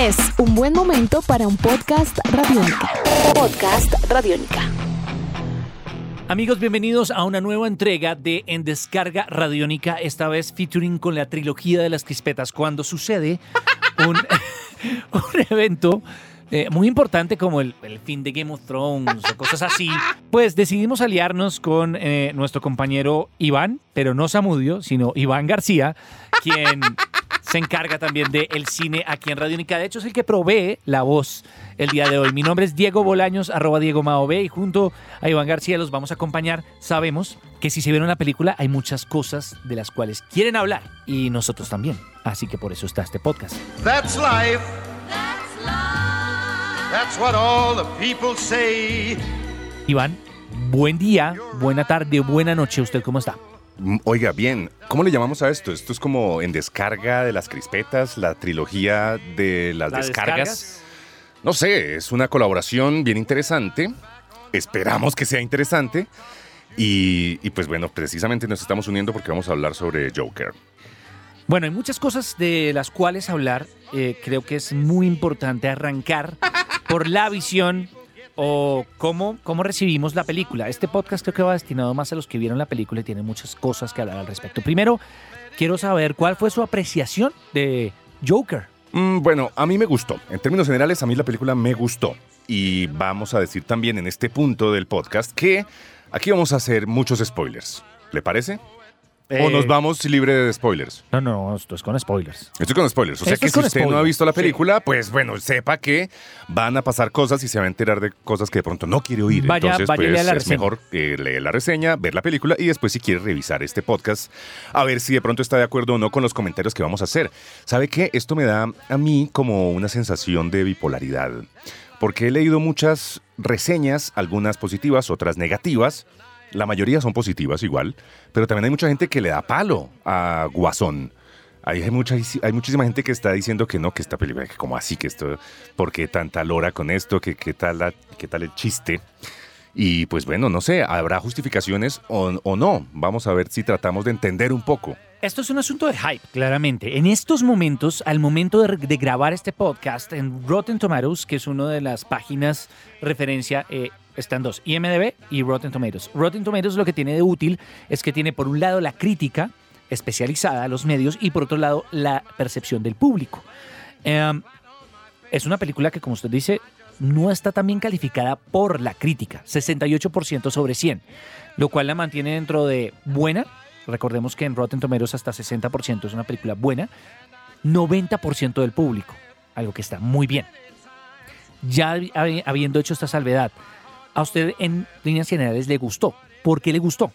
Es un buen momento para un podcast radiónica. Podcast radiónica. Amigos, bienvenidos a una nueva entrega de En Descarga Radiónica, esta vez featuring con la trilogía de las crispetas, cuando sucede un, un evento eh, muy importante como el, el fin de Game of Thrones o cosas así, pues decidimos aliarnos con eh, nuestro compañero Iván, pero no Samudio, sino Iván García, quien se encarga también del cine aquí en Radiónica. De hecho, es el que provee la voz el día de hoy. Mi nombre es Diego Bolaños, arroba Diego Mao B, y junto a Iván García los vamos a acompañar. Sabemos que si se vieron la película hay muchas cosas de las cuales quieren hablar y nosotros también. Así que por eso está este podcast. That's life. That's what all the people say. Iván, buen día, buena tarde, buena noche. ¿Usted cómo está? Oiga, bien, ¿cómo le llamamos a esto? Esto es como en descarga de las crispetas, la trilogía de las ¿La descargas. descargas? No sé, es una colaboración bien interesante. Esperamos que sea interesante. Y, y pues bueno, precisamente nos estamos uniendo porque vamos a hablar sobre Joker. Bueno, hay muchas cosas de las cuales hablar. Eh, creo que es muy importante arrancar por la visión o cómo, cómo recibimos la película. Este podcast creo que va destinado más a los que vieron la película y tiene muchas cosas que hablar al respecto. Primero, quiero saber cuál fue su apreciación de Joker. Mm, bueno, a mí me gustó. En términos generales, a mí la película me gustó. Y vamos a decir también en este punto del podcast que aquí vamos a hacer muchos spoilers. ¿Le parece? ¿O Eh, nos vamos libre de spoilers? No, no, esto es con spoilers. Estoy con spoilers. O sea Esto que es si usted no ha visto la sí. película, pues bueno, sepa que van a pasar cosas y se va a enterar de cosas que de pronto no quiere oír. Vaya- Entonces, vaya pues la es mejor eh, leer la reseña, ver la película y después si quiere revisar este podcast, a ver si de pronto está de acuerdo o no con los comentarios que vamos a hacer. ¿Sabe qué? Esto me da a mí como una sensación de bipolaridad. Porque he leído muchas reseñas, algunas positivas, otras negativas. La mayoría son positivas igual, pero también hay mucha gente que le da palo a Guasón. Hay, mucha, hay muchísima gente que está diciendo que no, que esta película, que como así, que esto, ¿por qué tanta lora con esto? que qué, tal la- ¿Qué tal el chiste? Y pues bueno, no sé, habrá justificaciones o, no. Vamos a ver si tratamos de entender un poco. Esto es un asunto de hype, claramente. En estos momentos, al momento de, de grabar este podcast en Rotten Tomatoes, que es una de las páginas referencia, eh, están dos, IMDB y Rotten Tomatoes. Rotten Tomatoes lo que tiene de útil es que tiene por un lado la crítica especializada a los medios y por otro lado la percepción del público. Em, es una película que, como usted dice, no está tan bien calificada por la crítica, 68% sobre 100, lo cual la mantiene dentro de buena. Recordemos que en Rotten Tomatoes hasta 60% es una película buena, 90% del público, algo que está muy bien. Ya habi- habiendo hecho esta salvedad, ¿a usted en líneas generales le gustó? ¿Por qué le gustó?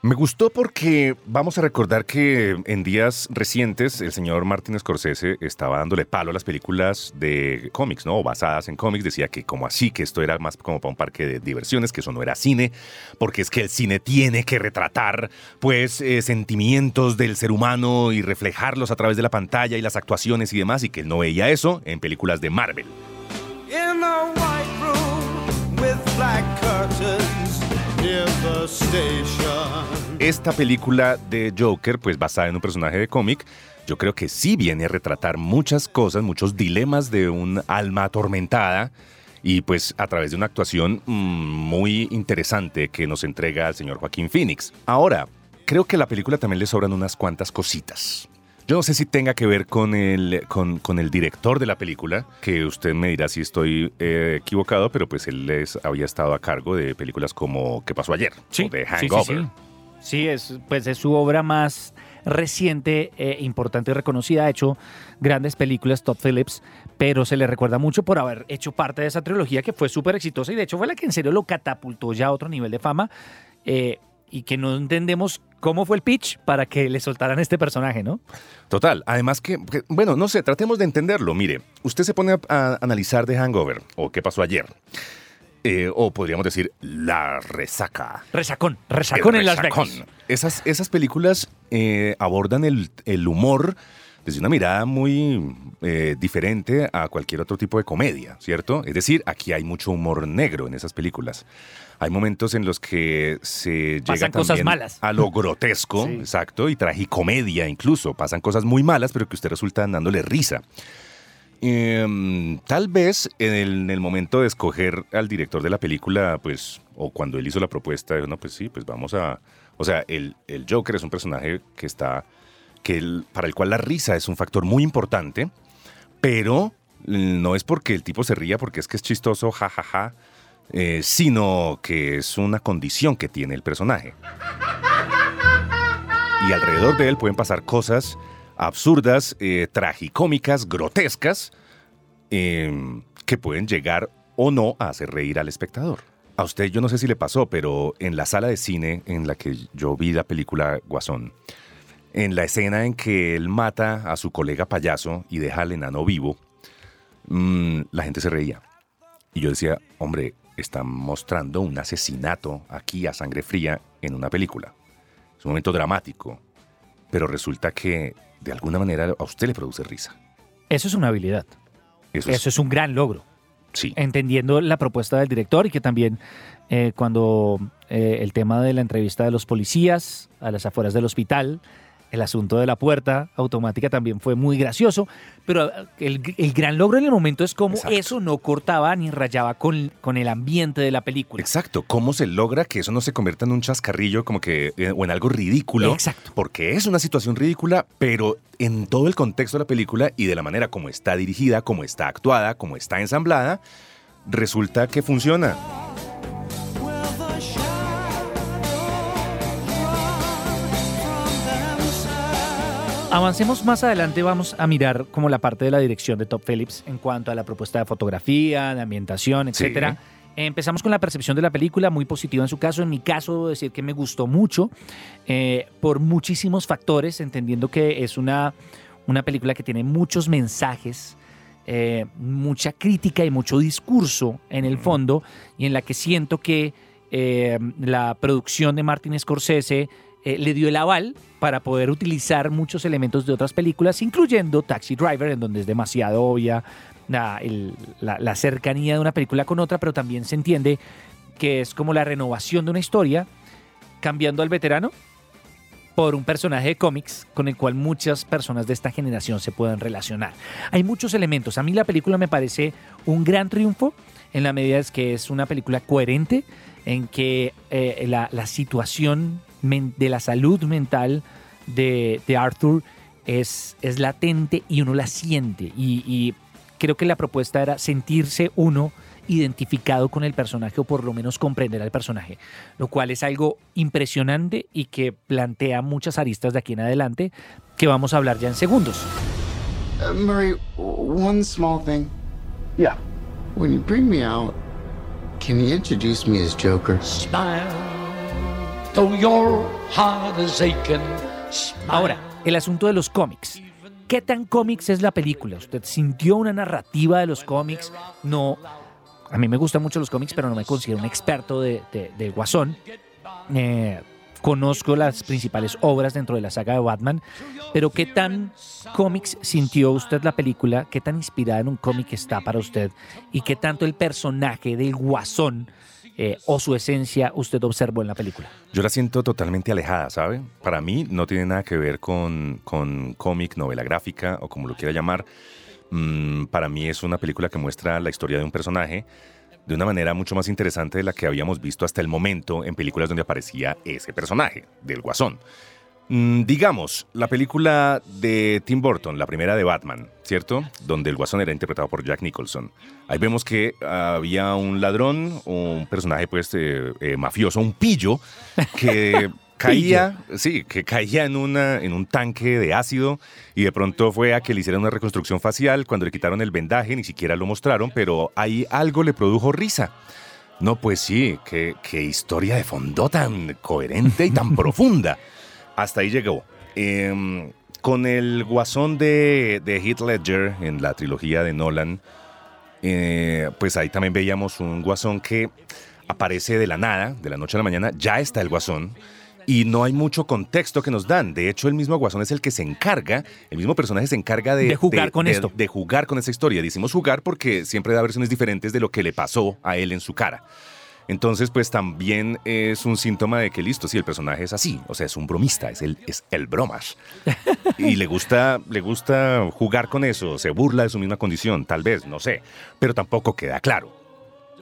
Me gustó porque vamos a recordar que en días recientes el señor Martin Scorsese estaba dándole palo a las películas de cómics, ¿no? O basadas en cómics. Decía que como así, que esto era más como para un parque de diversiones, que eso no era cine, porque es que el cine tiene que retratar, pues, eh, sentimientos del ser humano y reflejarlos a través de la pantalla y las actuaciones y demás, y que él no veía eso en películas de Marvel. In the. Esta película de Joker, pues basada en un personaje de cómic, yo creo que sí viene a retratar muchas cosas, muchos dilemas de un alma atormentada y pues a través de una actuación mm, muy interesante que nos entrega el señor Joaquín Phoenix. Ahora, creo que a la película también le sobran unas cuantas cositas. Yo no sé si tenga que ver con el, con, con el director de la película, que usted me dirá si estoy eh, equivocado, pero pues él es- había estado a cargo de películas como ¿Qué pasó ayer? o de Hangover. Sí, sí, sí. Sí, es, pues es su obra más reciente, eh, importante y reconocida. Ha hecho grandes películas, Todd Phillips, pero se le recuerda mucho por haber hecho parte de esa trilogía que fue súper exitosa y de hecho fue la que en serio lo catapultó ya a otro nivel de fama eh, y que no entendemos cómo fue el pitch para que le soltaran este personaje, ¿no? Total, además que, que- bueno, no sé, tratemos de entenderlo. Mire, usted se pone a, a analizar The Hangover o qué pasó ayer. Eh, o podríamos decir La Resaca. Resacón, resacón El en Las. Vegas. Esas, esas películas eh, abordan el, el humor desde una mirada muy eh, diferente a cualquier otro tipo de comedia, ¿cierto? Es decir, aquí hay mucho humor negro en esas películas. Hay momentos en los que se llega Pasan cosas malas. a lo grotesco, Sí. exacto, y tragicomedia incluso. Pasan cosas muy malas, pero que usted resulta dándole risa. Em, tal vez en el, en el momento de escoger al director de la película, pues, o cuando él hizo la propuesta, no, pues sí, pues vamos a... O sea, el, el Joker es un personaje que está... Para el cual la risa es un factor muy importante, pero no es porque el tipo se ría porque es que es chistoso, jajaja, eh, sino que es una condición que tiene el personaje. Y alrededor de él pueden pasar cosas absurdas, eh, tragicómicas, grotescas, eh, que pueden llegar o no a hacer reír al espectador. A usted yo no sé si le pasó, pero en la sala de cine en la que yo vi la película Guasón, en la escena en que él mata a su colega payaso y deja al enano vivo, mm, la gente se reía. Y yo decía, hombre, están mostrando un asesinato aquí a sangre fría en una película. Es un momento dramático, pero resulta que de alguna manera a usted le produce risa. Eso es una habilidad. Eso, es, Eso es un gran logro. sí. entendiendo la propuesta del director y que también eh, cuando eh, el tema de la entrevista de los policías a las afueras del hospital, el asunto de la puerta automática también fue muy gracioso, pero eh, el, el gran logro en el momento es cómo Exacto. eso no cortaba ni rayaba con, con el ambiente de la película. Exacto, ¿cómo se logra que eso no se convierta en un chascarrillo como que eh, o en algo ridículo? Exacto. Porque es una situación ridícula, pero en todo el contexto de la película y de la manera como está dirigida, como está actuada, como está ensamblada, resulta que funciona. Avancemos más adelante, vamos a mirar como la parte de la dirección de Top Phillips en cuanto a la propuesta de fotografía, de ambientación, Sí. etcétera. Empezamos con la percepción de la película, muy positiva en su caso. En mi caso, debo decir que me gustó mucho eh, por muchísimos factores, entendiendo que es una, una película que tiene muchos mensajes, eh, mucha crítica y mucho discurso en el fondo, y en la que siento que eh, la producción de Martin Scorsese eh, le dio el aval para poder utilizar muchos elementos de otras películas, incluyendo Taxi Driver, en donde es demasiado obvia la, cercanía de una película con otra, pero también se entiende que es como la renovación de una historia, cambiando al veterano por un personaje de cómics con el cual muchas personas de esta generación se pueden relacionar. Hay muchos elementos. A mí la película me parece un gran triunfo en la medida es que es una película coherente, en que eh, la, situación de la salud mental de, de Arthur es, es latente y uno la siente. Y, y creo que la propuesta era sentirse uno identificado con el personaje o por lo menos comprender al personaje, lo cual es algo impresionante y que plantea muchas aristas de aquí en adelante que vamos a hablar ya en segundos. Uh, Murray, one small thing. Yeah. When you bring me out, can you introduce me as Joker? Smile, Ahora, el asunto de los cómics. ¿Qué tan cómics es la película? ¿Usted sintió una narrativa de los cómics? No. A mí me gustan mucho los cómics, pero no me considero un experto de, Guasón. Eh, conozco las principales obras dentro de la saga de Batman, pero ¿qué tan cómics sintió usted la película? ¿Qué tan inspirada en un cómic está para usted? ¿Y qué tanto el personaje del Guasón eh, o su esencia usted observó en la película? Yo la siento totalmente alejada, ¿sabe? Para mí no tiene nada que ver con, con cómic, novela gráfica o como lo quiera llamar. Mm, para mí es una película que muestra la historia de un personaje de una manera mucho más interesante de la que habíamos visto hasta el momento en películas donde aparecía ese personaje, del Guasón. Mm, digamos, la película de Tim Burton, la primera de Batman, ¿cierto? Donde el Guasón era interpretado por Jack Nicholson. Ahí vemos que había un ladrón, un personaje pues eh, eh, mafioso, un pillo, que caía, sí, que caía en, una, en un tanque de ácido y de pronto fue a que le hicieran una reconstrucción facial. Cuando le quitaron el vendaje, ni siquiera lo mostraron, pero ahí algo le produjo risa. No, pues sí, qué, qué historia de fondo tan coherente y tan profunda. Hasta ahí llegó. Em, con el guasón de, de Heath Ledger en la trilogía de Nolan, eh, pues ahí también veíamos un guasón que aparece de la nada, de la noche a la mañana, ya está el guasón. Y no hay mucho contexto que nos dan. De hecho, el mismo Guasón es el que se encarga, el mismo personaje se encarga de, De jugar con esto. De jugar con esa historia. Decimos jugar porque siempre da versiones diferentes de lo que le pasó a él en su cara. Entonces, pues también es un síntoma de que listo, si el personaje es así, o sea, es un bromista, es el, es el bromas. Y le gusta, le gusta jugar con eso, se burla de su misma condición, tal vez, no sé, pero tampoco queda claro.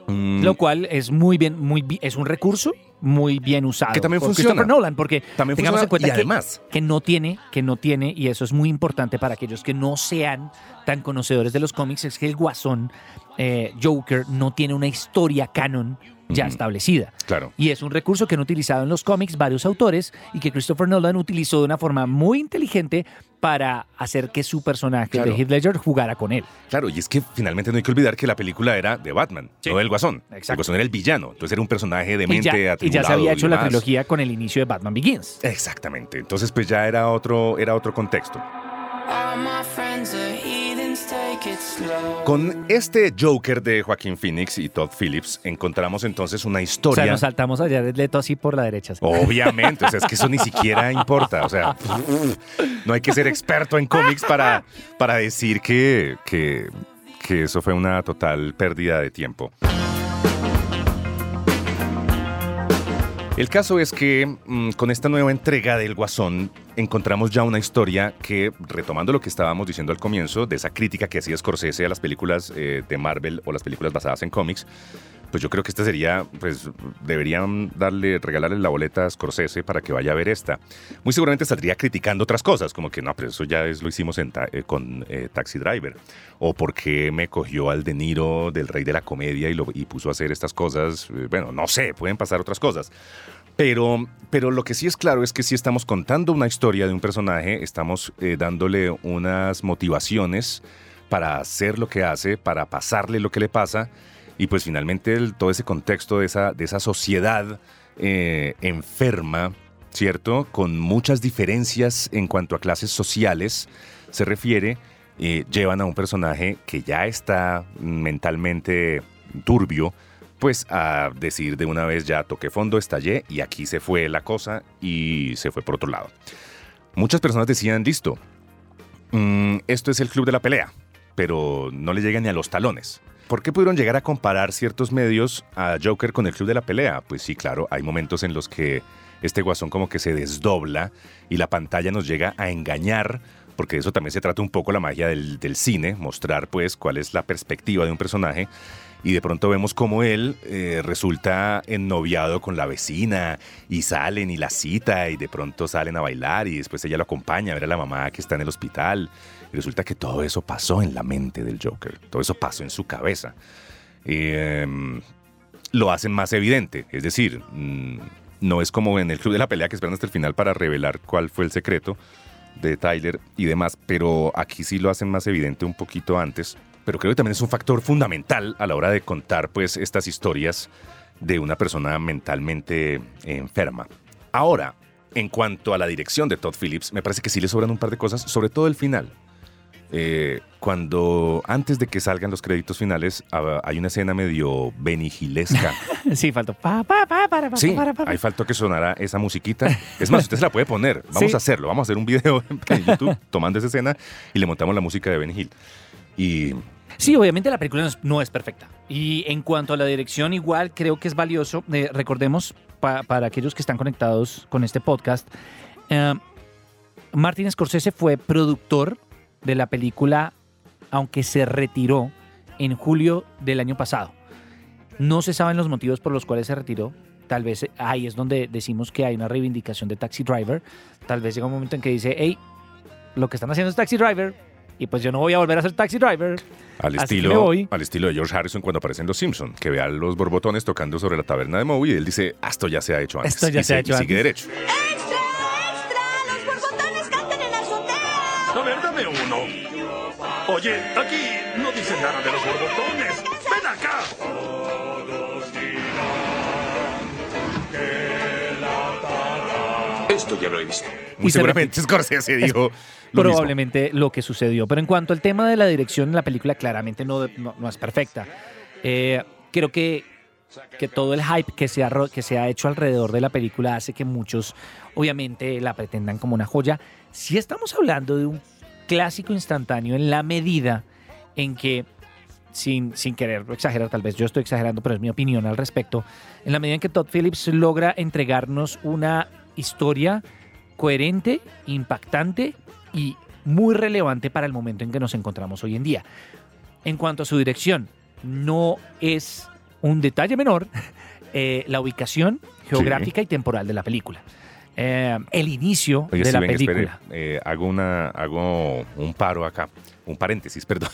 Mm, Lo cual es muy bien, muy es un recurso muy bien usado. Que también funciona. Christopher Nolan, porque También tengamos funciona, en cuenta y que- además- que, no tiene, que no tiene, y eso es muy importante para aquellos que no sean tan conocedores de los cómics, es que el Guasón eh, Joker no tiene una historia canon ya establecida. claro. Y es un recurso que han utilizado en los cómics varios autores y que Christopher Nolan utilizó de una forma muy inteligente para hacer que su personaje Claro. de Heath Ledger jugara con él. Claro, y es que finalmente no hay que olvidar que la película era de Batman, Sí. no del Guasón. Exacto. El Guasón era el villano, entonces era un personaje Y demente, ya, y ya se había hecho la trilogía con el inicio de Batman Begins. Exactamente, entonces pues ya era otro, era otro contexto. Con este Joker de Joaquín Phoenix y Todd Phillips encontramos entonces una O sea, historia. nos saltamos a Jared Leto así por la derecha. Obviamente, o sea, es que eso ni siquiera importa. O sea, no hay que ser experto en cómics para, para decir que, que, que eso fue una total pérdida de tiempo. El caso es que mm, con esta nueva entrega del Guasón encontramos ya una historia que, retomando lo que estábamos diciendo al comienzo, de esa crítica que hacía Scorsese a las películas eh, de Marvel o las películas basadas en cómics, pues yo creo que esta sería, pues deberían darle, regalarle la boleta a Scorsese para que vaya a ver esta. Muy seguramente saldría criticando otras cosas, como que no, pero eso ya es, lo hicimos en ta- eh, con eh, Taxi Driver. O porque me cogió al De Niro del rey de la comedia y, lo, y puso a hacer estas cosas. Eh, Bueno, no sé, pueden pasar otras cosas. Pero, pero lo que sí es claro es que si estamos contando una historia de un personaje, estamos eh, dándole unas motivaciones para hacer lo que hace, para pasarle lo que le pasa, y pues finalmente todo ese contexto de esa, de esa sociedad eh, enferma, ¿cierto? Con muchas diferencias en cuanto a clases sociales se refiere, eh, llevan a un personaje que ya está mentalmente turbio, pues a decir de una vez ya toqué fondo, estallé y aquí se fue la cosa y se fue por otro lado. Muchas personas decían, listo, mm, esto es el club de la pelea, pero no le llega ni a los talones. ¿Por qué pudieron llegar a comparar ciertos medios a Joker con el club de la pelea? Pues sí, claro, hay momentos en los que este guasón como que se desdobla y la pantalla nos llega a engañar, porque eso también se trata un poco la magia del cine, mostrar pues cuál es la perspectiva de un personaje. Y de pronto vemos como él eh, resulta ennoviado con la vecina y salen y la cita y de pronto salen a bailar y después ella lo acompaña a ver a la mamá que está en el hospital. Y resulta que todo eso pasó en la mente del Joker, todo eso pasó en su cabeza. Em, lo hacen más evidente, es decir, mm, no es como en el Club de la Pelea que esperan hasta el final para revelar cuál fue el secreto de Tyler y demás, pero aquí sí lo hacen más evidente un poquito antes. Pero creo que también es un factor fundamental a la hora de contar pues estas historias de una persona mentalmente enferma. Ahora, en cuanto a la dirección de Todd Phillips, me parece que sí le sobran un par de cosas, sobre todo el final. Eh, cuando antes de que salgan los créditos finales ah, hay una escena medio benigilesca. Sí, faltó. Pa, pa, pa, para, pa, Sí, para, pa, pa. ahí faltó que sonara esa musiquita. Es más, usted se la puede poner. Vamos Sí. a hacerlo. Vamos a hacer un video en YouTube tomando esa escena y le montamos la música de Benny Hill. Y Sí, obviamente la película no es, perfecta. Y en cuanto a la dirección, igual creo que es valioso. eh, recordemos, pa- para aquellos que están conectados con este podcast, eh, Martin Scorsese fue productor de la película, aunque se retiró en julio del año pasado. No se saben los motivos por los cuales se retiró. Tal vez eh, ahí es donde decimos que hay una reivindicación de Taxi Driver. Tal vez llega un momento en que dice, hey, lo que están haciendo es Taxi Driver y pues yo no voy a volver a ser Taxi Driver. al estilo, voy. al estilo de George Harrison cuando aparecen los Simpson, que ve a los borbotones tocando sobre la taberna de Moe y él dice, "Ah, esto ya se ha hecho antes. Esto ya y se ha y hecho sigue antes. derecho. ¡Extra, extra! ¡Los borbotones cantan en la azotea! A ver, dame uno. Oye, aquí no dice nada de los borbotones. Esto ya lo he visto. Muy Y se seguramente Scorsese dijo lo mismo. probablemente lo que sucedió. Pero en cuanto al tema de la dirección, la película claramente no, no, no es perfecta. Eh, creo que, que todo el hype que se, ha, que se ha hecho alrededor de la película hace que muchos, obviamente, la pretendan como una joya. Si estamos hablando de un clásico instantáneo en la medida en que sin, sin querer exagerar, tal vez yo estoy exagerando, pero es mi opinión al respecto, en la medida en que Todd Phillips logra entregarnos una historia coherente, impactante y muy relevante para el momento en que nos encontramos hoy en día. En cuanto a su dirección, no es un detalle menor eh, la ubicación geográfica y temporal de la película. Eh, el inicio Oye, de la espere, película. eh, hago, una, hago un paro acá, un paréntesis, perdón.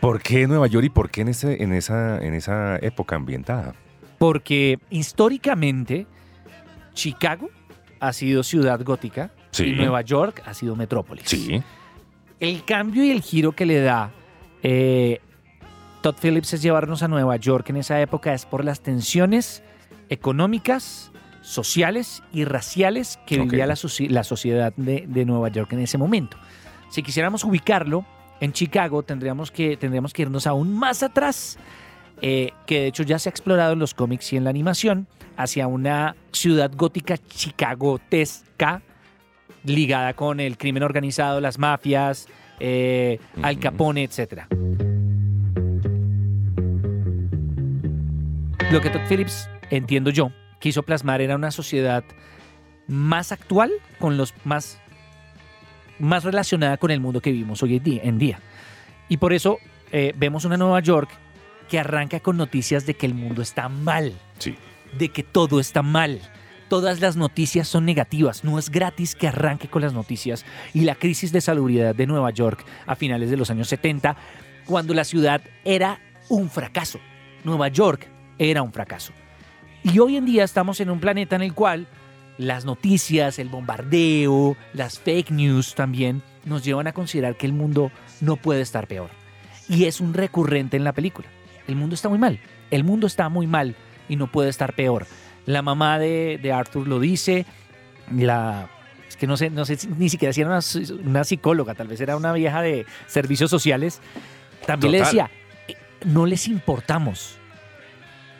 ¿Por qué Nueva York y por qué en, ese, en, esa, en esa época ambientada? Porque históricamente Chicago ha sido ciudad gótica Sí. y Nueva York ha sido metrópolis. Sí. El cambio y el giro que le da eh, Todd Phillips es llevarnos a Nueva York en esa época es por las tensiones económicas, sociales y raciales que vivía la sociedad de, de Nueva York en ese momento. Si quisiéramos ubicarlo en Chicago, tendríamos que, tendríamos que irnos aún más atrás, eh, que de hecho ya se ha explorado en los cómics y en la animación, hacia una ciudad gótica chicagotesca ligada con el crimen organizado, las mafias, eh, Al. Capone, etc. Lo que Todd Phillips, entiendo yo, quiso plasmar era una sociedad más actual, con los más, más relacionada con el mundo que vivimos hoy en día. En día. Y por eso eh, vemos una Nueva York que arranca con noticias de que el mundo está mal Sí. de que todo está mal. Todas las noticias son negativas. No es gratis que arranque con las noticias. Y la crisis de salubridad de Nueva York a finales de los años 70, cuando la ciudad era un fracaso. Nueva York era un fracaso. Y hoy en día estamos en un planeta en el cual las noticias, el bombardeo, las fake news también nos llevan a considerar que el mundo no puede estar peor. Y es un recurrente en la película. El mundo está muy mal. El mundo está muy mal y no puede estar peor. La mamá de, de Arthur lo dice, la... Es que no sé, no sé ni siquiera si era una, una psicóloga, tal vez era una vieja de servicios sociales. También le decía, "Eh, no les importamos.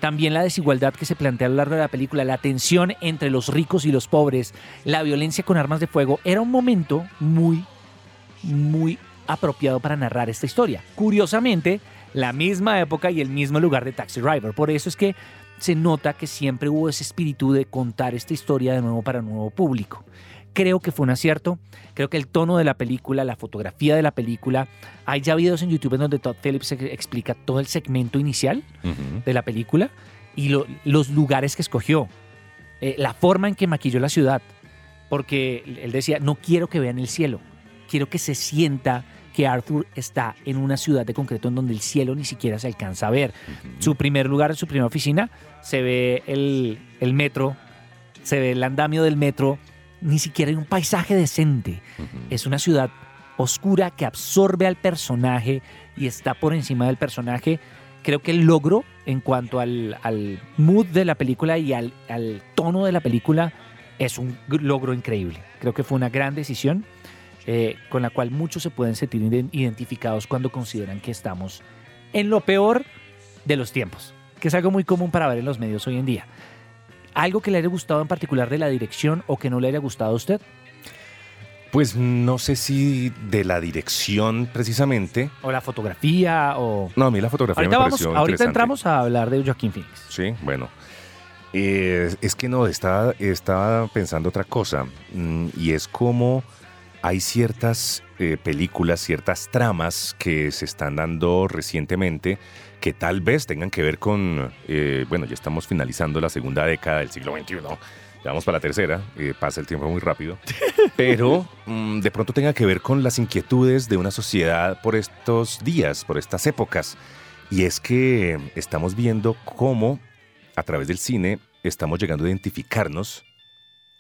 También la desigualdad que se plantea a lo largo de la película, la tensión entre los ricos y los pobres, la violencia con armas de fuego, era un momento muy, muy apropiado para narrar esta historia. Curiosamente, la misma época y el mismo lugar de Taxi Driver. Por eso es que se nota que siempre hubo ese espíritu de contar esta historia de nuevo para un nuevo público. Creo que fue un acierto. Creo que el tono de la película, la fotografía de la película, hay ya videos en YouTube en donde Todd Phillips ex- explica todo el segmento inicial de la película y lo- los lugares que escogió, eh, la forma en que maquilló la ciudad, porque él decía, no quiero que vean el cielo, quiero que se sienta que Arthur está en una ciudad de concreto en donde el cielo ni siquiera se alcanza a ver. Su primer lugar, su primera oficina, se ve el, el metro, se ve el andamio del metro, ni siquiera hay un paisaje decente. Es una ciudad oscura que absorbe al personaje y está por encima del personaje. Creo que el logro en cuanto al, al mood de la película y al, al tono de la película es un gr- logro increíble. Creo que fue una gran decisión eh, con la cual muchos se pueden sentir iden- identificados cuando consideran que estamos en lo peor de los tiempos, que es algo muy común para ver en los medios hoy en día. ¿Algo que le haya gustado en particular de la dirección o que no le haya gustado a usted? Pues no sé si de la dirección precisamente. ¿O la fotografía? o No, a mí la fotografía Ahorita, me vamos, pareció ahorita interesante. entramos a hablar de Joaquín Phoenix. Sí, bueno. Eh, es que no, estaba, estaba pensando otra cosa. mm, y es como hay ciertas eh, películas, ciertas tramas que se están dando recientemente que tal vez tengan que ver con, eh, bueno, ya estamos finalizando la segunda década del siglo XXI. Ya vamos para la tercera, eh, pasa el tiempo muy rápido, pero mm, de pronto tenga que ver con las inquietudes de una sociedad por estos días, por estas épocas. Y es que estamos viendo cómo a través del cine estamos llegando a identificarnos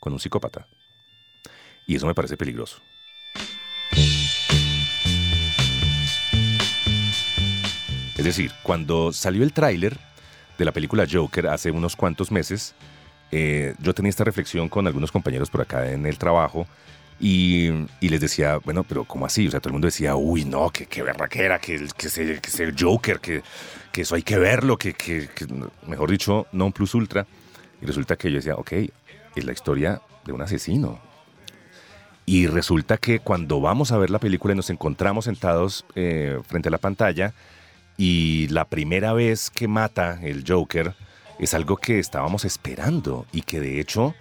con un psicópata. Y eso me parece peligroso. Es decir, cuando salió el tráiler de la película Joker hace unos cuantos meses, eh, yo tenía esta reflexión con algunos compañeros por acá en el trabajo y, y les decía, bueno, pero ¿cómo así? O sea, todo el mundo decía, uy, no, que, que berraquera, que, que, ese, que Joker, que, que eso hay que verlo, que, que, mejor dicho, non plus ultra. Y resulta que yo decía, ok, es la historia de un asesino. Y resulta que cuando vamos a ver la película y nos encontramos sentados eh, frente a la pantalla, Y la primera vez que mata el Joker es algo que estábamos esperando y que de hecho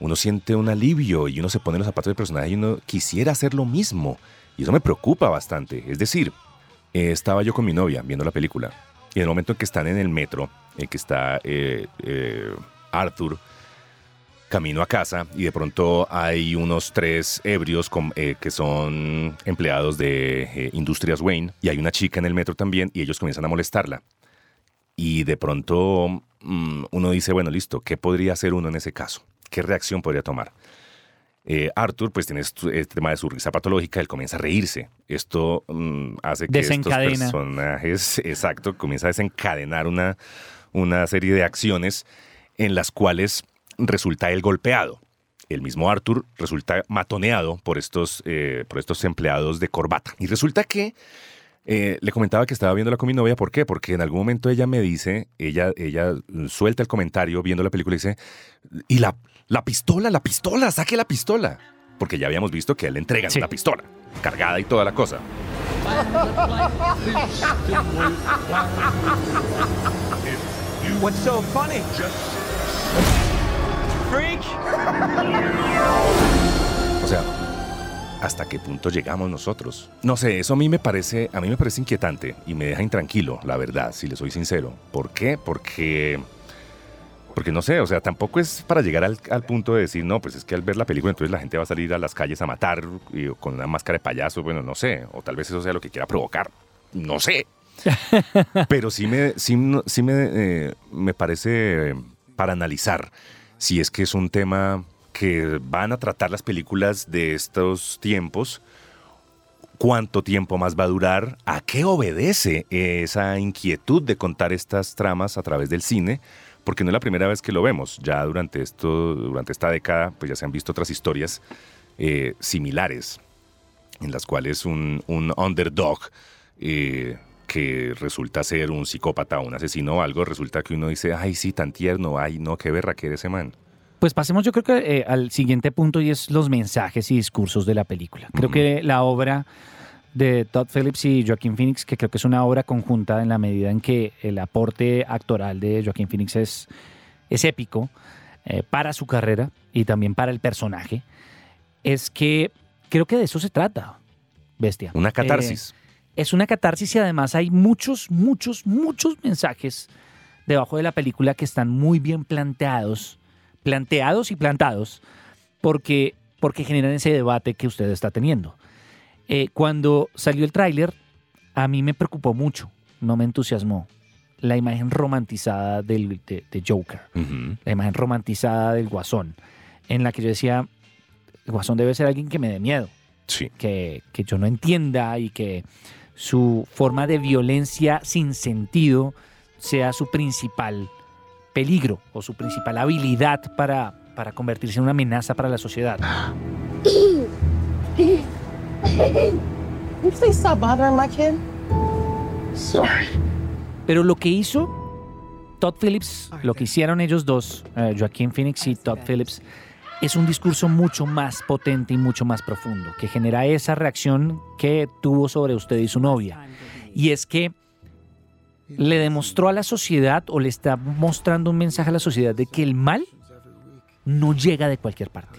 uno siente un alivio y uno se pone los zapatos del personaje y uno quisiera hacer lo mismo. Y eso me preocupa bastante. Es decir, eh, estaba yo con mi novia viendo la película y en el momento en que están en el metro, en que está eh, eh, Arthur camino a casa y de pronto hay unos tres ebrios con- eh, que son empleados de eh, Industrias Wayne y hay una chica en el metro también y ellos comienzan a molestarla. Y de pronto mm, uno dice, bueno, listo, ¿qué podría hacer uno en ese caso? ¿Qué reacción podría tomar? Eh, Arthur, pues tiene este tema de su risa patológica, él comienza a reírse. Esto mm, hace que estos personajes, exacto, comienza a desencadenar una, una serie de acciones en las cuales resulta él golpeado. El mismo Arthur resulta matoneado por estos, eh, por estos empleados de corbata. Y resulta que eh, le comentaba que estaba viéndola con mi novia. ¿Por qué? Porque en algún momento ella me dice, ella, ella suelta el comentario viendo la película y dice, y la, la pistola, la pistola, saque la pistola. Porque ya habíamos visto que él le entregan Sí. la pistola, cargada y toda la cosa. What's so funny? Freak! O sea, ¿hasta qué punto llegamos nosotros? No sé, eso a mí me parece, a mí me parece inquietante y me deja intranquilo, la verdad, si le soy sincero. ¿Por qué? Porque porque no sé, o sea, tampoco es para llegar al, al punto de decir, no, pues es que al ver la película entonces la gente va a salir a las calles a matar y- con una máscara de payaso, bueno, no sé, o tal vez eso sea lo que quiera provocar, no sé. Pero sí me, sí, me, eh, me parece para analizar si es que es un tema que van a tratar las películas de estos tiempos, cuánto tiempo más va a durar, a qué obedece esa inquietud de contar estas tramas a través del cine, porque no es la primera vez que lo vemos. Ya durante, esto, durante esta década, pues ya se han visto otras historias eh, similares, en las cuales un, un underdog eh, que resulta ser un psicópata o un asesino o algo, resulta que uno dice, ay, sí, tan tierno, ay, no, qué berra que ese man. Pues pasemos yo creo que eh, al siguiente punto y es los mensajes y discursos de la película. Creo que la obra de Todd Phillips y Joaquin Phoenix, que creo que es una obra conjunta en la medida en que el aporte actoral de Joaquin Phoenix es, es épico eh, para su carrera y también para el personaje, es que creo que de eso se trata, bestia. Una Eh, catarsis. Es una catarsis y además hay muchos, muchos, muchos mensajes debajo de la película que están muy bien planteados, planteados y plantados, porque, porque generan ese debate que usted está teniendo. Eh, cuando salió el tráiler, a mí me preocupó mucho, no me entusiasmó, la imagen romantizada del, de, de Joker, la imagen romantizada del Guasón, en la que yo decía, el Guasón debe ser alguien que me dé miedo Sí. que, que yo no entienda y que su forma de violencia sin sentido sea su principal peligro o su principal habilidad para, para convertirse en una amenaza para la sociedad. Pero lo que hizo Todd Phillips, lo que hicieron ellos dos, eh, Joaquín Phoenix y Todd Phillips, es un discurso mucho más potente y mucho más profundo, que genera esa reacción que tuvo sobre usted y su novia. Y es que le demostró a la sociedad o le está mostrando un mensaje a la sociedad de que el mal no llega de cualquier parte,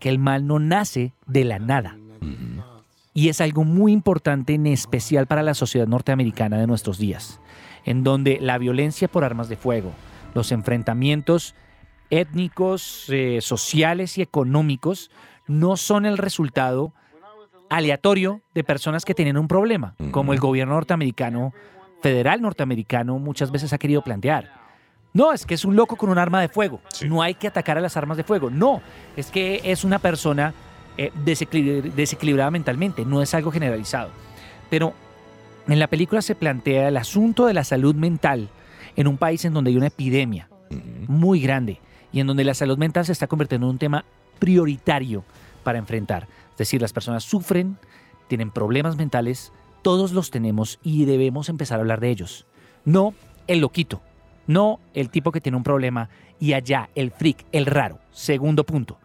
que el mal no nace de la nada. Y es algo muy importante, en especial para la sociedad norteamericana de nuestros días, en donde la violencia por armas de fuego, los enfrentamientos étnicos, eh, sociales y económicos no son el resultado aleatorio de personas que tienen un problema, como el gobierno norteamericano, federal norteamericano, muchas veces ha querido plantear. No, es que es un loco con un arma de fuego. Sí. No hay que atacar a las armas de fuego. No, es que es una persona eh, desequilibr- desequilibrada mentalmente. No es algo generalizado. Pero en la película se plantea el asunto de la salud mental en un país en donde hay una epidemia muy grande y en donde la salud mental se está convirtiendo en un tema prioritario para enfrentar. Es decir, las personas sufren, tienen problemas mentales, todos los tenemos y debemos empezar a hablar de ellos. No el loquito, no el tipo que tiene un problema y allá el freak, el raro. Segundo punto,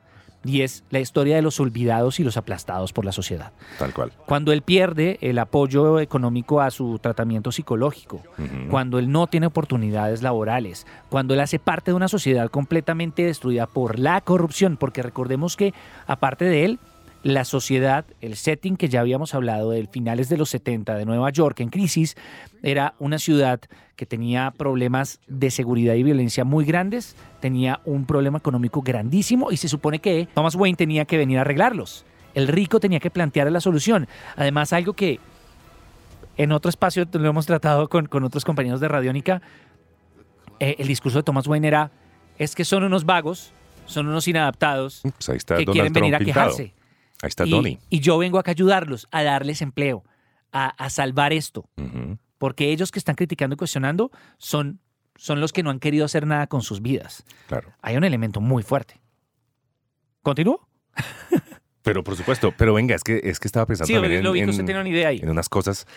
y es la historia de los olvidados y los aplastados por la sociedad. Tal cual. Cuando él pierde el apoyo económico a su tratamiento psicológico, cuando él no tiene oportunidades laborales, cuando él hace parte de una sociedad completamente destruida por la corrupción, porque recordemos que aparte de él, la sociedad, el setting que ya habíamos hablado del finales de los 70 de Nueva York en crisis, era una ciudad que tenía problemas de seguridad y violencia muy grandes, tenía un problema económico grandísimo y se supone que Thomas Wayne tenía que venir a arreglarlos. El rico tenía que plantear la solución. Además, algo que en otro espacio lo hemos tratado con, con otros compañeros de Radiónica, eh, el discurso de Thomas Wayne era, es que son unos vagos, son unos inadaptados Pues ahí está que Donald quieren venir Trump a pintado. Ahí está y, Donnie. y yo vengo acá a ayudarlos, a darles empleo, a, a salvar esto. Porque ellos que están criticando y cuestionando son, son los que no han querido hacer nada con sus vidas. Claro. Hay un elemento muy fuerte. ¿Continúo? Pero por supuesto, pero venga, es que, es que estaba pensando Sí, también lo en, en- tiene una idea ahí. en unas cosas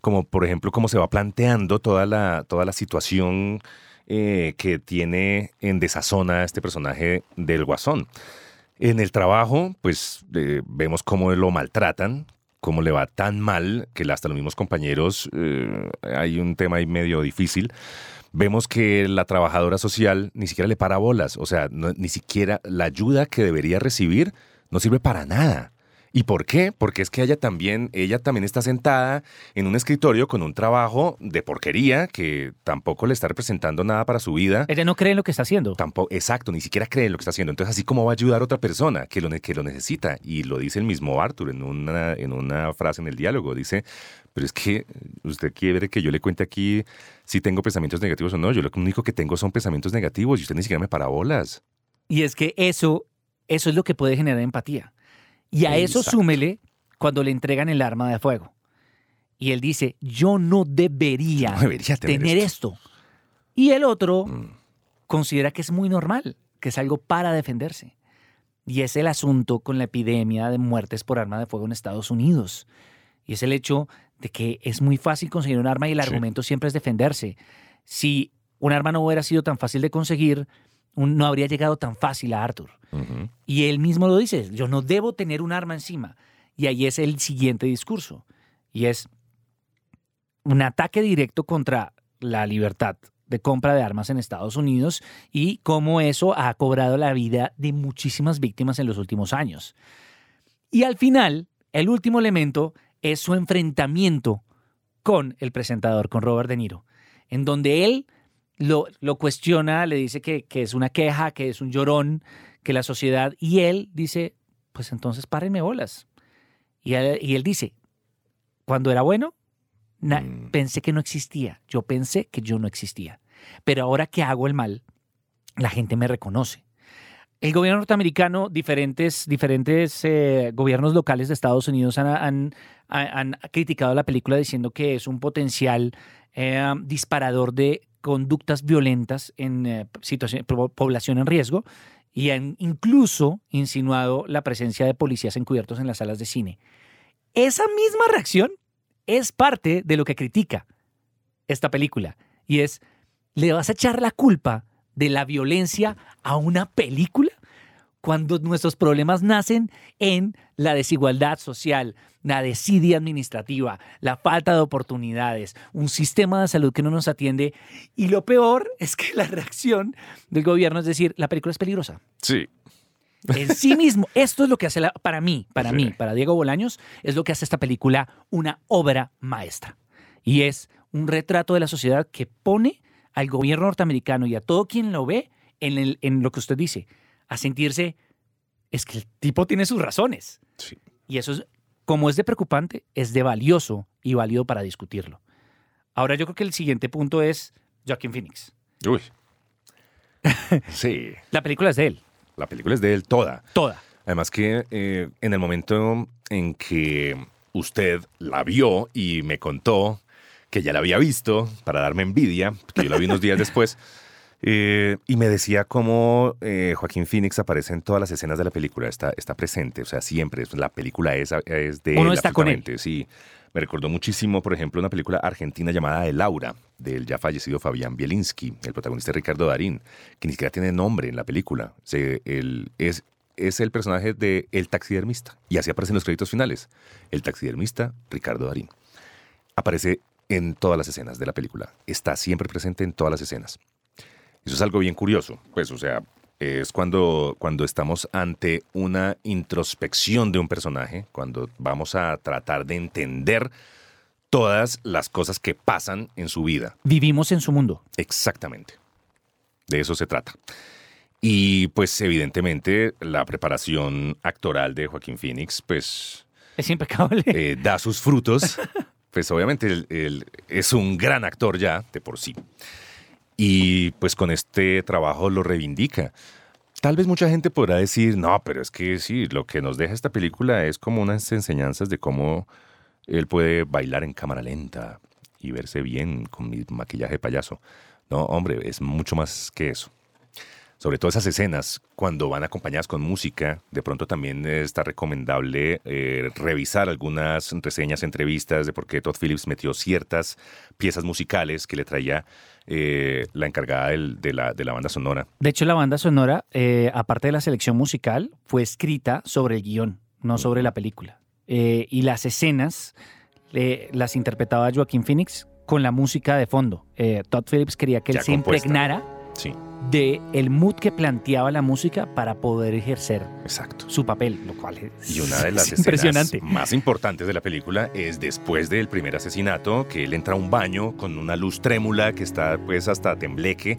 como, por ejemplo, cómo se va planteando toda la, toda la situación eh, que tiene en desazona este personaje del Guasón. En el trabajo, pues eh, vemos cómo lo maltratan, cómo le va tan mal que hasta los mismos compañeros eh, hay un tema ahí medio difícil. Vemos que la trabajadora social ni siquiera le para bolas, o sea, ni siquiera la ayuda que debería recibir no sirve para nada. ¿Y por qué? Porque es que ella también, ella también está sentada en un escritorio con un trabajo de porquería que tampoco le está representando nada para su vida. Ella no cree en lo que está haciendo. Tampoco, exacto, ni siquiera cree en lo que está haciendo. Entonces, así como va a ayudar a otra persona que lo, que lo necesita. Y lo dice el mismo Arthur en una, en una frase en el diálogo. Dice, pero es que usted quiere que yo le cuente aquí si tengo pensamientos negativos o no. Yo lo único que tengo son pensamientos negativos y usted ni siquiera me para bolas. Y es que eso, eso es lo que puede generar empatía. Y a eso súmele cuando le entregan el arma de fuego. Y él dice, yo no debería, No debería tener tener esto. esto. Y el otro Mm. considera que es muy normal, que es algo para defenderse. Y es el asunto con la epidemia de muertes por arma de fuego en Estados Unidos. Y es el hecho de que es muy fácil conseguir un arma y el Sí. argumento siempre es defenderse. Si un arma no hubiera sido tan fácil de conseguir, un- no habría llegado tan fácil a Arthur. Y él mismo lo dice, yo no debo tener un arma encima. Y ahí es el siguiente discurso. Y es un ataque directo contra la libertad de compra de armas en Estados Unidos y cómo eso ha cobrado la vida de muchísimas víctimas en los últimos años. Y al final, el último elemento es su enfrentamiento con el presentador, con Robert De Niro, en donde él lo, lo cuestiona, le dice que, que es una queja, que es un llorón, que la sociedad, y él dice, pues entonces párenme bolas. Y él, y él dice, cuando era bueno, na- Mm. pensé que no existía, yo pensé que yo no existía, pero ahora que hago el mal, la gente me reconoce. El gobierno norteamericano, diferentes, diferentes eh, gobiernos locales de Estados Unidos han, han- han- han criticado la película diciendo que es un potencial eh, disparador de conductas violentas en eh, población en riesgo y han incluso insinuado la presencia de policías encubiertos en las salas de cine. Esa misma reacción es parte de lo que critica esta película y es, ¿le vas a echar la culpa de la violencia a una película? Cuando nuestros problemas nacen en la desigualdad social, la desidia administrativa, la falta de oportunidades, un sistema de salud que no nos atiende y lo peor es que la reacción del gobierno es decir, la película es peligrosa. Sí. En sí mismo, esto es lo que hace la- para mí, para Sí. mí, para Diego Bolaños, es lo que hace esta película una obra maestra. Y es un retrato de la sociedad que pone al gobierno norteamericano y a todo quien lo ve en, el- en lo que usted dice, a sentirse, es que el tipo tiene sus razones. Sí. Y eso es, como es de preocupante, es de valioso y válido para discutirlo. Ahora yo creo que el siguiente punto es Joaquin Phoenix. Uy. Sí. La película es de él, La película es de él toda. toda. Además que eh, en el momento en que usted la vio y me contó que ya la había visto para darme envidia, porque yo la vi unos días después, eh, y me decía cómo eh, Joaquín Phoenix aparece en todas las escenas de la película, está, está presente, o sea, siempre, la película es, es de Uno él. está con él. absolutamente, Sí, me recordó muchísimo, por ejemplo, una película argentina llamada De Laura, del ya fallecido Fabián Bielinski, el protagonista Ricardo Darín, que ni siquiera tiene nombre en la película. Se- él es es el personaje de El Taxidermista. Y así aparece en los créditos finales. El Taxidermista, Ricardo Darín. Aparece en todas las escenas de la película. Está siempre presente en todas las escenas. Eso es algo bien curioso. Pues, o sea, es cuando, cuando estamos ante una introspección de un personaje, cuando vamos a tratar de entender todas las cosas que pasan en su vida. Vivimos en su mundo. Exactamente. De eso se trata. Y pues evidentemente la preparación actoral de Joaquín Phoenix pues Es impecable. eh, da sus frutos. Pues obviamente él, él es un gran actor ya de por sí. Y pues con este trabajo lo reivindica. Tal vez mucha gente podrá decir, no, pero es que sí, lo que nos deja esta película es como unas enseñanzas de cómo él puede bailar en cámara lenta y verse bien con mi maquillaje de payaso. No, hombre, es mucho más que eso. Sobre todo esas escenas, cuando van acompañadas con música, de pronto también está recomendable eh, revisar algunas reseñas, entrevistas de por qué Todd Phillips metió ciertas piezas musicales que le traía eh, la encargada del- de, la, de la banda sonora. De hecho, la banda sonora, eh, aparte de la selección musical, fue escrita sobre el guion, no sobre la película. Y las escenas las interpretaba Joaquín Phoenix con la música de fondo. Todd Phillips quería que él Ya se compuesta. impregnara Sí, de el mood que planteaba la música para poder ejercer exacto. su papel, lo cual es, Y una de las es impresionante. más importantes de la película es después del primer asesinato, que él entra a un baño con una luz trémula que está pues hasta tembleque.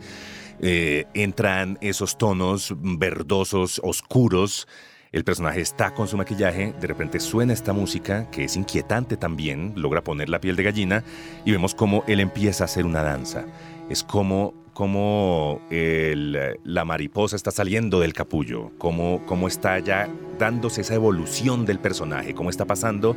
Eh, entran esos tonos verdosos, oscuros. El personaje está con su maquillaje, de repente suena esta música que es inquietante también, logra poner la piel de gallina y vemos cómo él empieza a hacer una danza. Es como, como el- la mariposa está saliendo del capullo, cómo, cómo está ya dándose esa evolución del personaje, cómo está pasando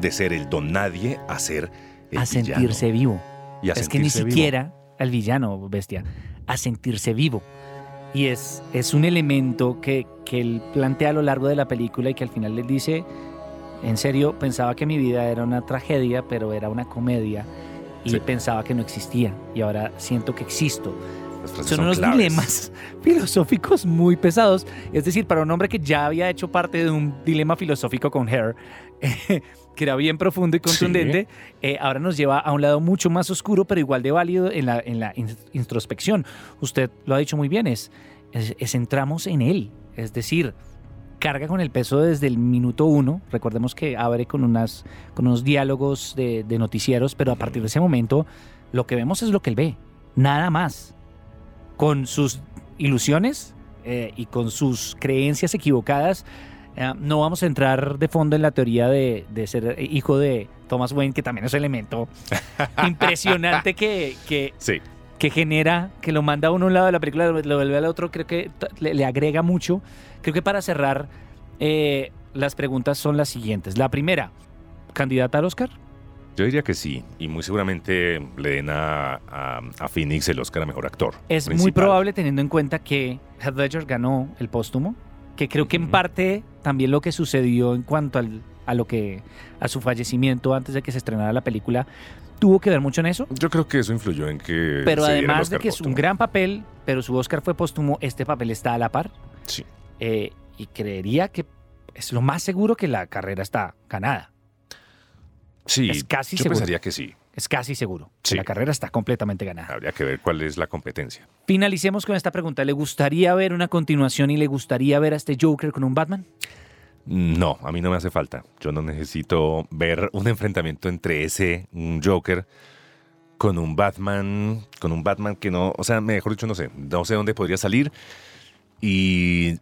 de ser el don nadie a ser el a sentirse vivo. villano. Y a es que ni sentirse vivo. siquiera al villano, bestia, a sentirse vivo. Y es, es un elemento que, que él plantea a lo largo de la película y que al final le dice, en serio, pensaba que mi vida era una tragedia, pero era una comedia. Y Sí. pensaba que no existía. Y ahora siento que existo. Son unos claves. dilemas filosóficos muy pesados. Es decir, para un hombre que ya había hecho parte de un dilema filosófico con Hair, que era bien profundo y contundente, eh, ahora nos lleva a un lado mucho más oscuro, pero igual de válido en la, en la in- introspección. Usted lo ha dicho muy bien, es, es, es entramos en él. Es decir, carga con el peso desde el minuto uno. Recordemos que abre con, unas, con unos diálogos de, de noticieros, pero a partir de ese momento lo que vemos es lo que él ve, nada más. Con sus ilusiones eh, y con sus creencias equivocadas, eh, no vamos a entrar de fondo en la teoría de, de ser hijo de Thomas Wayne, que también es un elemento impresionante que, que, Sí, que genera, que lo manda a uno a un lado de la película, lo vuelve al otro, creo que le, le agrega mucho. Creo que para cerrar, eh, las preguntas son las siguientes. La primera, ¿candidata al Oscar? yo diría que sí. Y muy seguramente le den a, a, a Phoenix el Oscar a Mejor Actor. Es muy probable teniendo en cuenta que Heath Ledger ganó el póstumo, que creo que en parte también lo que sucedió en cuanto al- a lo que a su fallecimiento antes de que se estrenara la película tuvo que ver mucho en eso. Yo creo que eso influyó en que. Pero se el además de Oscar que es un gran papel, pero su Oscar fue póstumo, este papel está a la par. Sí. Eh, y creería que es lo más seguro que la carrera está ganada. Sí, es casi yo seguro. pensaría que sí. Es casi seguro. que Sí. La carrera está completamente ganada. Habría que ver cuál es la competencia. Finalicemos con esta pregunta. ¿Le gustaría ver una continuación y le gustaría ver a este Joker con un Batman? No, a mí no me hace falta. Yo no necesito ver un enfrentamiento entre ese un Joker con un Batman, con un Batman que no, o sea, mejor dicho, no sé, no sé dónde podría salir. Y,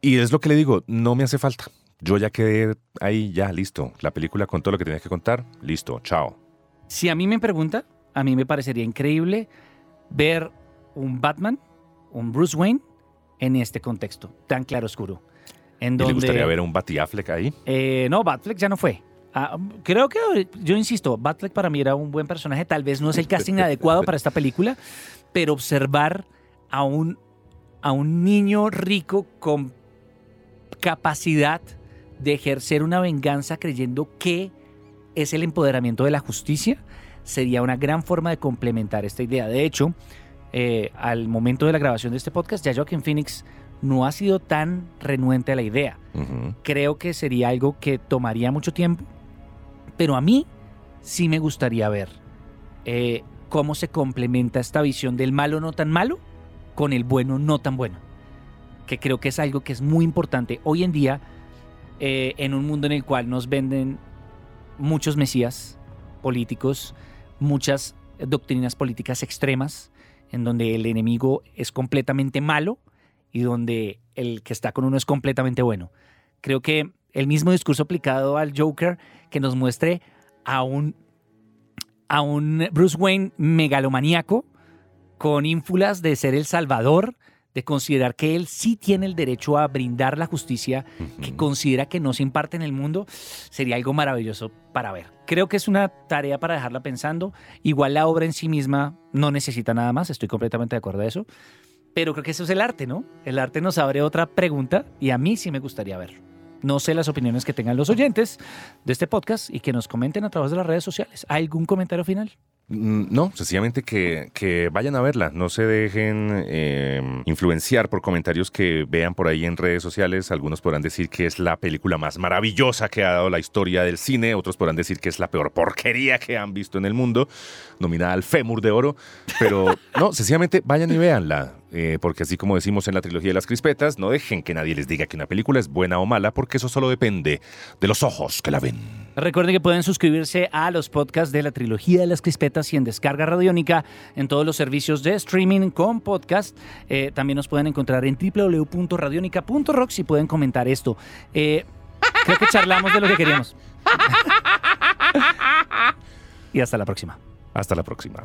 y es lo que le digo, no me hace falta. Yo ya quedé ahí, ya, listo. La película con todo lo que tenía que contar, listo, chao. Si a mí me pregunta, a mí me parecería increíble ver un Batman, un Bruce Wayne, en este contexto tan claro oscuro. En ¿Y donde, le gustaría ver a un Batty Affleck ahí? Eh, no, Batfleck ya no fue. Ah, creo que, yo insisto, Batfleck para mí era un buen personaje. Tal vez no es el casting adecuado para esta película, pero observar a un, a un niño rico con capacidad de ejercer una venganza creyendo que es el empoderamiento de la justicia sería una gran forma de complementar esta idea. De hecho, eh, al momento de la grabación de este podcast, ya Joaquin Phoenix no ha sido tan renuente a la idea. Creo que sería algo que tomaría mucho tiempo, pero a mí sí me gustaría ver eh, cómo se complementa esta visión del malo no tan malo con el bueno no tan bueno. Que creo que es algo que es muy importante hoy en día eh, en un mundo en el cual nos venden muchos mesías políticos, muchas doctrinas políticas extremas, en donde el enemigo es completamente malo y donde el que está con uno es completamente bueno. Creo que el mismo discurso aplicado al Joker que nos muestre a un, a un Bruce Wayne megalomaníaco con ínfulas de ser el salvador, de considerar que él sí tiene el derecho a brindar la justicia que considera que no se imparte en el mundo, sería algo maravilloso para ver. Creo que es una tarea para dejarla pensando. Igual la obra en sí misma no necesita nada más, estoy completamente de acuerdo a eso. Pero creo que eso es el arte, ¿no? El arte nos abre otra pregunta y a mí sí me gustaría ver. No sé las opiniones que tengan los oyentes de este podcast y que nos comenten a través de las redes sociales. ¿Algún comentario final? Mm, No, sencillamente que, que vayan a verla, no se dejen eh, influenciar por comentarios que vean por ahí en redes sociales. Algunos podrán decir que es la película más maravillosa que ha dado la historia del cine, otros podrán decir que es la peor porquería que han visto en el mundo, nominada al Fémur de Oro. Pero no, sencillamente vayan y véanla, eh, porque así como decimos en la trilogía de las crispetas, no dejen que nadie les diga que una película es buena o mala, porque eso solo depende de los ojos que la ven. Recuerden que pueden suscribirse a los podcasts de la trilogía de las crispetas y en descarga radiónica en todos los servicios de streaming con podcast. Eh, también nos pueden encontrar en www.radionica.rocks y pueden comentar esto. Eh, creo que charlamos de lo que queríamos. y hasta la próxima. Hasta la próxima.